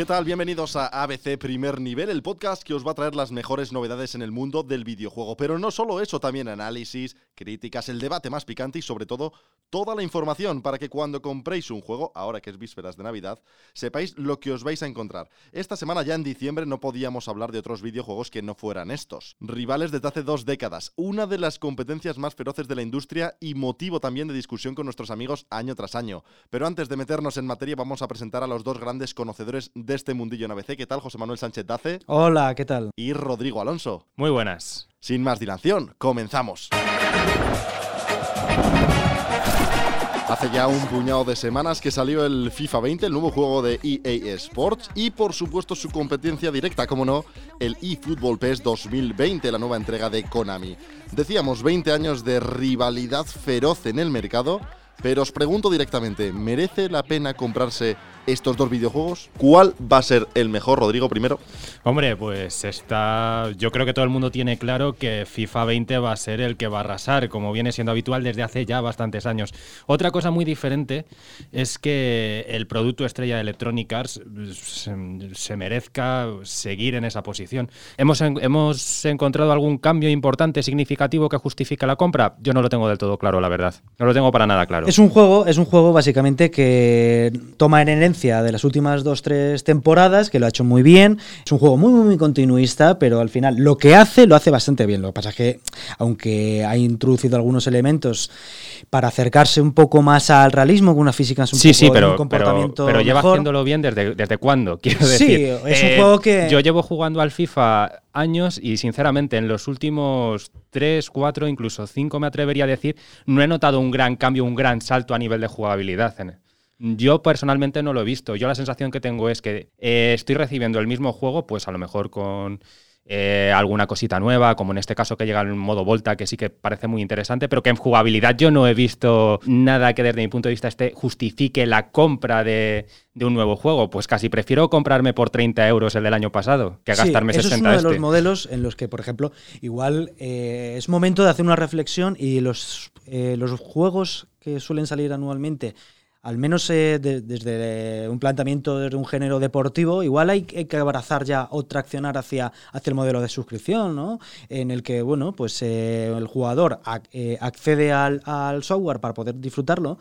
¿Qué tal? Bienvenidos a ABC Primer Nivel, el podcast que os va a traer las mejores novedades en el mundo del videojuego. Pero no solo eso, también análisis, críticas, el debate más picante y sobre todo toda la información para que cuando compréis un juego, ahora que es vísperas de Navidad, sepáis lo que os vais a encontrar. Esta semana ya en diciembre no podíamos hablar de otros videojuegos que no fueran estos. Rivales desde hace dos décadas, una de las competencias más feroces de la industria y motivo también de discusión con nuestros amigos año tras año. Pero antes de meternos en materia vamos a presentar a los dos grandes conocedores de este mundillo en ABC. ¿Qué tal, José Manuel Sánchez Dace? Hola, ¿qué tal? Y Rodrigo Alonso. Muy buenas. Sin más dilación, comenzamos. Hace ya un puñado de semanas que salió el FIFA 20, el nuevo juego de EA Sports, y por supuesto su competencia directa, como no, el eFootball PES 2020, la nueva entrega de Konami. Decíamos 20 años de rivalidad feroz en el mercado, pero os pregunto directamente, ¿merece la pena comprarse estos dos videojuegos? ¿Cuál va a ser el mejor, Rodrigo, primero? Hombre, pues está. Yo creo que todo el mundo tiene claro que FIFA 20 va a ser el que va a arrasar, como viene siendo habitual desde hace ya bastantes años. Otra cosa muy diferente es que el producto estrella de Electronic Arts se, se merezca seguir en esa posición. ¿Hemos, en- ¿Hemos encontrado algún cambio importante, significativo que justifique la compra? Yo no lo tengo del todo claro, la verdad. No lo tengo para nada claro. Es un juego, es un juego básicamente que toma en de las últimas dos, tres temporadas, que lo ha hecho muy bien. Es un juego muy, muy, muy continuista, pero al final lo que hace, lo hace bastante bien. Lo que pasa es que, aunque ha introducido algunos elementos para acercarse un poco más al realismo, con una física un Sí, poco sí, y un pero, pero, comportamiento pero lleva mejor. haciéndolo bien desde, desde cuándo, quiero Sí, decir. Eh, es un juego que- Yo llevo jugando al FIFA años y sinceramente en los últimos 3, 4, incluso 5 me atrevería a decir, no he notado un gran cambio, un gran salto a nivel de jugabilidad. en- Yo personalmente no lo he visto. Yo la sensación que tengo es que eh, estoy recibiendo el mismo juego, pues a lo mejor con eh, alguna cosita nueva, como en este caso que llega en modo Volta, que sí que parece muy interesante, pero que en jugabilidad yo no he visto nada que desde mi punto de vista este justifique la compra de, de un nuevo juego. Pues casi prefiero comprarme por 30 euros el del año pasado que Sí, gastarme eso 60 es uno de este. los modelos en los que, por ejemplo, igual eh, es momento de hacer una reflexión y los, eh, los juegos que suelen salir anualmente, al menos eh, de- desde un planteamiento de un género deportivo, igual hay, que abrazar ya o traccionar hacia, hacia el modelo de suscripción, ¿no? En el que, bueno, pues eh, el jugador eh, accede al, al software para poder disfrutarlo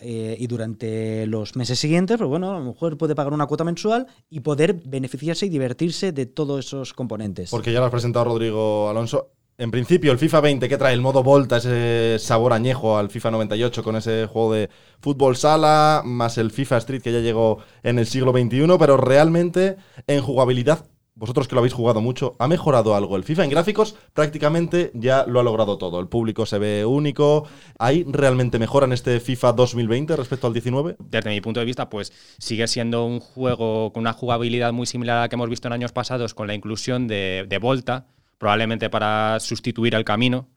eh, y durante los meses siguientes, pues bueno, a lo mejor puede pagar una cuota mensual y poder beneficiarse y divertirse de todos esos componentes. Porque ya lo has presentado, Rodrigo Alonso. En principio, el FIFA 20 que trae el modo Volta, ese sabor añejo al FIFA 98 con ese juego de fútbol sala, más el FIFA Street que ya llegó en el siglo XXI, pero realmente en jugabilidad, vosotros que lo habéis jugado mucho, ¿ha mejorado algo? El FIFA en gráficos prácticamente ya lo ha logrado todo. El público se ve único. ¿Hay realmente mejora en este FIFA 2020 respecto al 19? desde mi punto de vista, pues sigue siendo un juego con una jugabilidad muy similar a la que hemos visto en años pasados, con la inclusión de, de Volta, probablemente para sustituir el camino,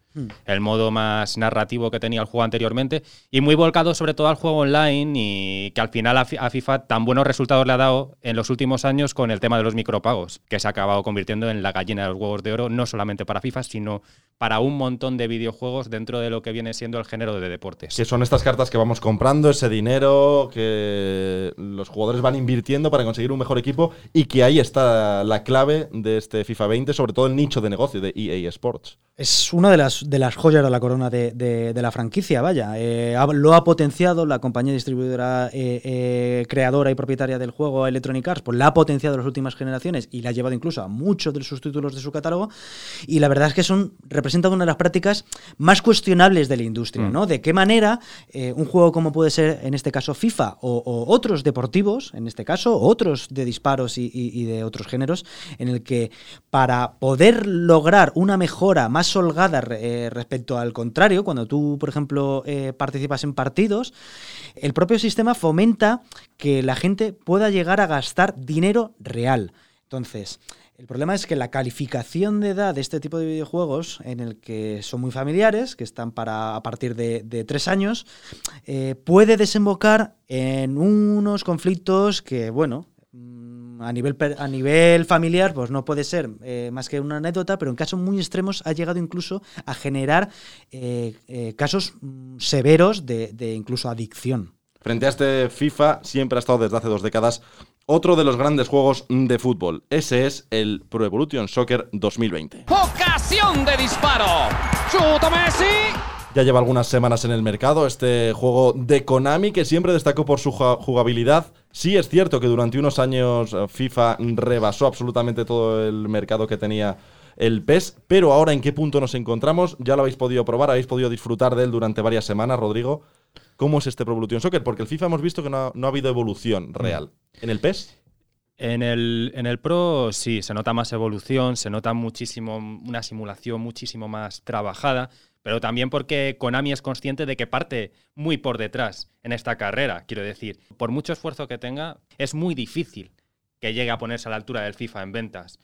el modo más narrativo que tenía el juego anteriormente, y muy volcado sobre todo al juego online y que al final a, Fi- a FIFA tan buenos resultados le ha dado en los últimos años con el tema de los micropagos, que se ha acabado convirtiendo en la gallina de los huevos de oro, no solamente para FIFA, sino para un montón de videojuegos dentro de lo que viene siendo el género de deportes. Que son estas cartas que vamos comprando, ese dinero que los jugadores van invirtiendo para conseguir un mejor equipo y que ahí está la clave de este FIFA 20, sobre todo el nicho de negocio de EA Sports. Es una de las, de las joyas de la corona de, de- de la franquicia, vaya. Eh, lo ha potenciado la compañía distribuidora, eh, eh, creadora y propietaria del juego Electronic Arts, pues la ha potenciado en las últimas generaciones y la ha llevado incluso a muchos de sus títulos de su catálogo. Y la verdad es que son, representan una de las prácticas más cuestionables de la industria, ¿no? De qué manera un juego como puede ser, en este caso, FIFA o, o otros deportivos, en este caso, otros de disparos y, y- y de otros géneros, en el que para poder lograr una mejora más holgada eh, respecto al contrario, cuando tú, por ejemplo, eh, participas en partidos, el propio sistema fomenta que la gente pueda llegar a gastar dinero real. Entonces, El problema es que la calificación de edad de este tipo de videojuegos, en el que son muy familiares, que están para a partir de, tres años, eh, puede desembocar en unos conflictos que, bueno, a nivel, a nivel familiar, pues no puede ser eh, más que una anécdota, pero en casos muy extremos ha llegado incluso a generar eh, eh, casos mm, severos de, de incluso adicción. Frente a este FIFA siempre ha estado desde hace dos décadas otro de los grandes juegos de fútbol. Ese es el Pro Evolution Soccer 2020. Ocasión de disparo. Chuta Messi. Ya lleva algunas semanas en el mercado este juego de Konami que siempre destacó por su ju- jugabilidad. Sí es cierto que durante unos años eh, FIFA rebasó absolutamente todo el mercado que tenía el PES, pero ahora en qué punto nos encontramos, ya lo habéis podido probar, habéis podido disfrutar de él durante varias semanas, Rodrigo. ¿Cómo es este Pro Evolution Soccer? Porque el FIFA hemos visto que no ha, no ha habido evolución real. ¿En el PES? En el, en el Pro sí, se nota más evolución, se nota muchísimo, una simulación muchísimo más trabajada, pero también porque Konami es consciente de que parte muy por detrás en esta carrera. Quiero decir, por mucho esfuerzo que tenga, es muy difícil que llegue a ponerse a la altura del FIFA en ventas.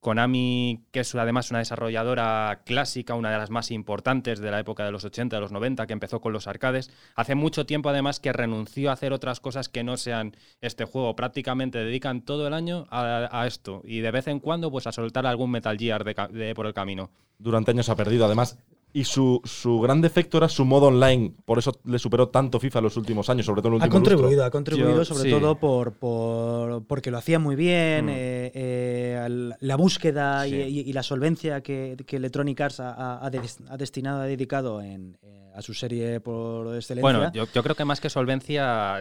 Konami, que es además una desarrolladora clásica, una de las más importantes de la época de los 80, de los 90, que empezó con los arcades, hace mucho tiempo además que renunció a hacer otras cosas que no sean este juego. Prácticamente dedican todo el año a, esto y de vez en cuando pues a soltar algún Metal Gear de por el camino. Durante años ha perdido, además. Y su, su gran defecto era su modo online. Por eso le superó tanto FIFA en los últimos años, sobre todo en el Ha lustro. contribuido, ha contribuido Yo- sobre sí. todo por, por- porque lo hacía muy bien, Mm. eh, eh, la búsqueda y- Sí. y, y la solvencia que, que Electronic Arts ha, ha- ha des- ha destinado, ha dedicado en, eh, a su serie por excelencia. Bueno, yo, yo creo que más que solvencia,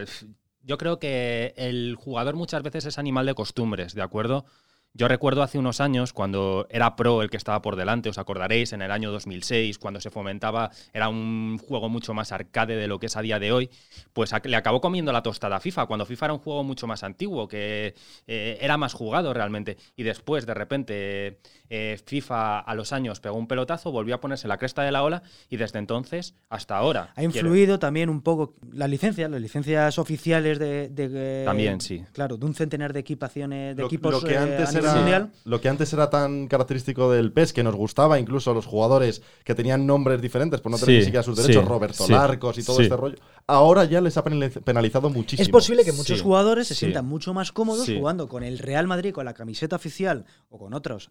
yo creo que el jugador muchas veces es animal de costumbres, ¿de acuerdo? Yo recuerdo hace unos años cuando era Pro el que estaba por delante, os acordaréis, en el año 2006, cuando se fomentaba, era un juego mucho más arcade de lo que es a día de hoy, pues le acabó comiendo la tostada a FIFA, cuando FIFA era un juego mucho más antiguo, que eh, era más jugado realmente. Y después, de repente, eh, FIFA a los años pegó un pelotazo, volvió a ponerse la cresta de la ola y desde entonces hasta ahora. ha quiero- influido también un poco las licencias, las licencias oficiales de, de- También, sí. Claro, de un centenar de equipaciones, de Lo, equipos lo que eh, antes nivel era, mundial. lo que antes era tan característico del PES, que nos gustaba incluso a los jugadores que tenían nombres diferentes por no tener Sí, ni siquiera sus derechos, sí, Roberto sí, Larcos y todo sí. este rollo, ahora ya les ha penaliz- penalizado muchísimo. Es posible que muchos Sí, jugadores se sí. sientan mucho más cómodos Sí. jugando con el Real Madrid, con la camiseta oficial o con otros.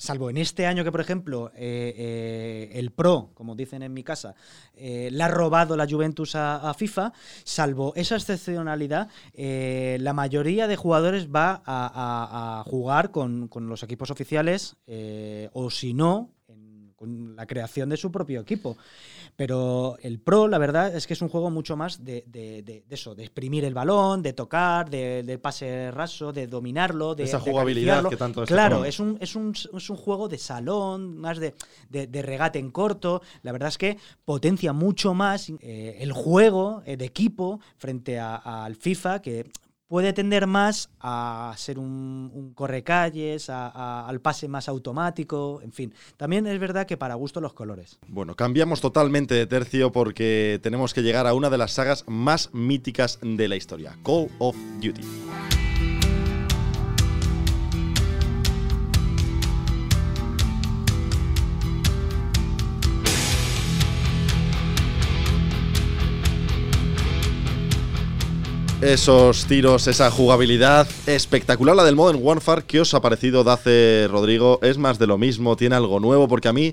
Salvo en este año que, por ejemplo, eh, eh, el Pro, como dicen en mi casa, eh, le ha robado la Juventus a, FIFA, salvo esa excepcionalidad, eh, la mayoría de jugadores va a, a- jugar con, con los equipos oficiales eh, o si no, con la creación de su propio equipo. Pero el Pro, la verdad, es que es un juego mucho más de, de- de- de eso, de exprimir el balón, de tocar, de, pase raso, de dominarlo, de Esa jugabilidad que tanto Claro, es un, es, un, es un juego de salón, más de, regate en corto. La verdad es que potencia mucho más eh, el juego eh, de equipo frente al FIFA, que puede tender más a ser un, un correcalles, al pase más automático, en fin. También es verdad que para gusto los colores. Bueno, cambiamos totalmente de tercio porque tenemos que llegar a una de las sagas más míticas de la historia, Call of Duty. Esos tiros, esa jugabilidad espectacular, la del Modern Warfare, ¿qué os ha parecido, Dace Rodrigo? ¿Es más de lo mismo? ¿Tiene algo nuevo? Porque a mí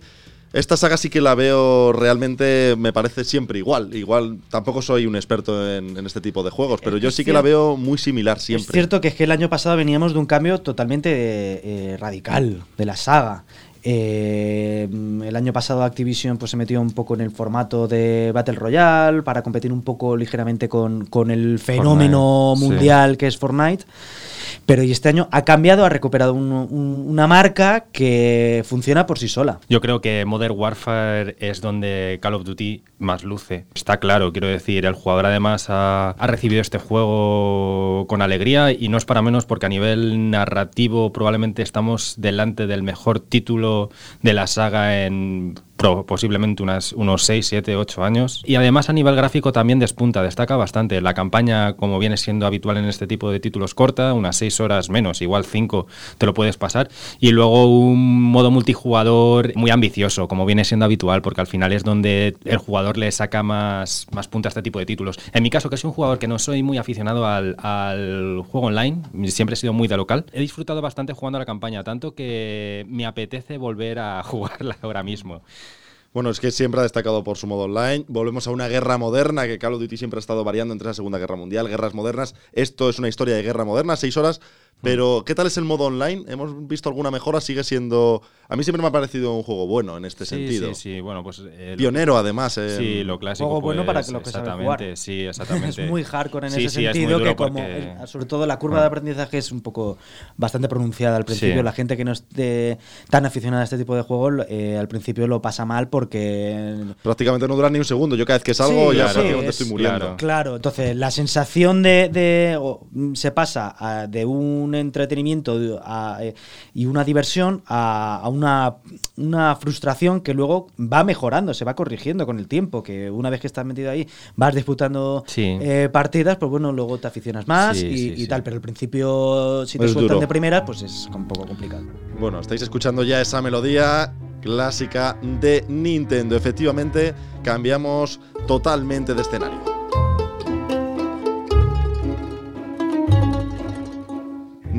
esta saga sí que la veo realmente, me parece siempre igual. Igual, tampoco soy un experto en, en este tipo de juegos, pero Es yo sí es que la veo muy similar Es siempre. cierto que es que el año pasado veníamos de un cambio totalmente eh, radical de la saga. Eh, el año pasado Activision pues, se metió un poco en el formato de Battle Royale para competir un poco ligeramente con, con el fenómeno Fortnite, sí. mundial que es Fortnite. Pero y este año ha cambiado, ha recuperado un- un- una marca que funciona por sí sola. Yo creo que Modern Warfare es donde Call of Duty más luce. Está claro, quiero decir, el jugador además ha, recibido este juego con alegría y no es para menos porque a nivel narrativo probablemente estamos delante del mejor título de la saga en posiblemente unas, unos 6, 7, 8 años. Y además a nivel gráfico también despunta, destaca bastante. La campaña, como viene siendo habitual en este tipo de títulos corta, unas 6 horas menos, igual 5 te lo puedes pasar. Y luego un modo multijugador muy ambicioso, como viene siendo habitual, porque al final es donde el jugador le saca más, más punta a este tipo de títulos. En mi caso, que soy un jugador que no soy muy aficionado al, al juego online, siempre he sido muy de local, he disfrutado bastante jugando a la campaña, tanto que me apetece volver a jugarla ahora mismo. Bueno, es que siempre ha destacado por su modo online. Volvemos a una guerra moderna, que Call of Duty siempre ha estado variando entre la Segunda Guerra Mundial, guerras modernas. Esto es una historia de guerra moderna, seis horas. Pero, ¿qué tal es el modo online? ¿Hemos visto alguna mejora? Sigue siendo. A mí siempre me ha parecido un juego bueno en este Sí, sentido. Sí, sí, bueno, pues... eh, lo- Pionero, además. en- Sí, lo clásico. Juego bueno para pues, que los que exactamente, jugar. Sí, exactamente. Es muy hardcore en Sí, ese sí, es sentido, duro que como porque- el- sobre todo la curva de aprendizaje es un poco bastante pronunciada al principio. Sí. La gente que no esté tan aficionada a este tipo de juegos eh, al principio lo pasa mal porque Prácticamente no dura ni un segundo. Yo cada vez que salgo Sí, ya sí, prácticamente es- estoy muriendo. claro. Claro, entonces la sensación de, de- o, mm, se pasa a- de un entretenimiento de- a, eh, y una diversión a, a una, una frustración que luego va mejorando, se va corrigiendo con el tiempo, que una vez que estás metido ahí vas disputando Sí. eh, partidas, pues bueno, luego te aficionas más Sí, y, sí, y sí. tal, pero al principio si te Es sueltan duro. de primeras, pues es un poco complicado. Bueno, estáis escuchando ya esa melodía clásica de Nintendo. Efectivamente, cambiamos totalmente de escenario.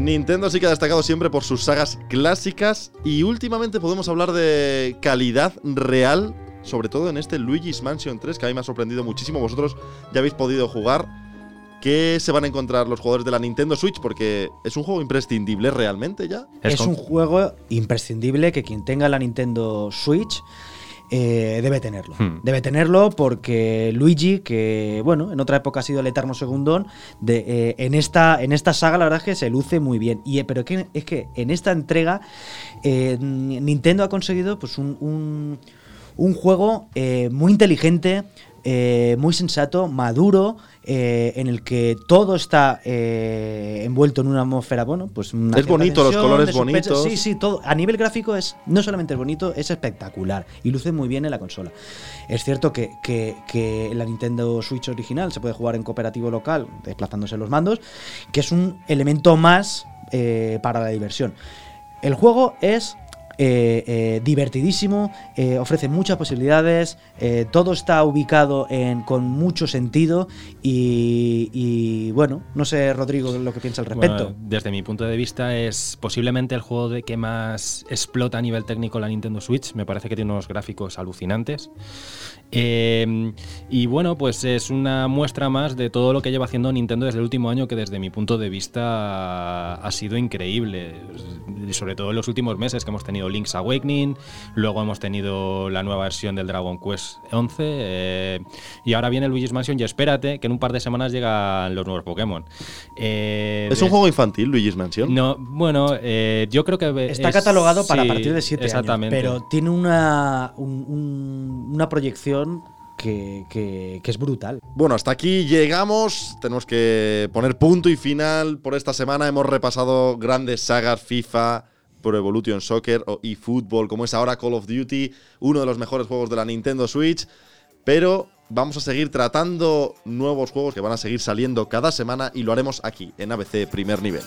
Nintendo sí que ha destacado siempre por sus sagas clásicas y últimamente podemos hablar de calidad real, sobre todo en este Luigi's Mansion 3, que a mí me ha sorprendido muchísimo. Vosotros ya habéis podido jugar. ¿Qué se van a encontrar los jugadores de la Nintendo Switch? Porque es un juego imprescindible realmente ya. Es, con- un juego imprescindible que quien tenga la Nintendo Switch eh, debe tenerlo. Hmm. Debe tenerlo porque Luigi, que bueno, en otra época ha sido el eterno segundón, de, eh, en, esta, en esta saga la verdad es que se luce muy bien. Y, eh, pero que, es que en esta entrega eh, Nintendo ha conseguido pues un, un- un juego muy inteligente, eh, muy sensato, maduro, eh, en el que todo está eh, envuelto en una atmósfera, bueno, pues una Es bonito, los colores bonitos. Sí, sí, todo. A nivel gráfico es no solamente es bonito, es espectacular y luce muy bien en la consola. Es cierto que, que, que la Nintendo Switch original se puede jugar en cooperativo local, desplazándose los mandos, que es un elemento más para la diversión. El juego es eh, eh, divertidísimo, eh, ofrece muchas posibilidades, todo está ubicado en, con mucho sentido y, y, bueno, no sé Rodrigo lo que piensa al respecto. Bueno, desde mi punto de vista es posiblemente el juego de que más explota a nivel técnico la Nintendo Switch. Me parece que tiene unos gráficos alucinantes. Eh, y bueno, pues es una muestra más de todo lo que lleva haciendo Nintendo desde el último año, que desde mi punto de vista ha sido increíble. Sobre todo en los últimos meses que hemos tenido Link's Awakening, luego hemos tenido la nueva versión del Dragon Quest 11 eh, y ahora viene Luigi's Mansion y espérate que en un par de semanas llegan los nuevos Pokémon. Eh, ¿Es un juego infantil, Luigi's Mansion? no, bueno, eh, yo creo que Está es- catalogado para sí, partir de 7 años, exactamente. pero tiene una, un- un- una proyección que, que- que es brutal. Bueno, hasta aquí llegamos. Tenemos que poner punto y final por esta semana. Hemos repasado grandes sagas FIFA, Pro Evolution Soccer o eFootball, como es ahora Call of Duty, uno de los mejores juegos de la Nintendo Switch. Pero vamos a seguir tratando nuevos juegos que van a seguir saliendo cada semana y lo haremos aquí, en ABC Primer Nivel.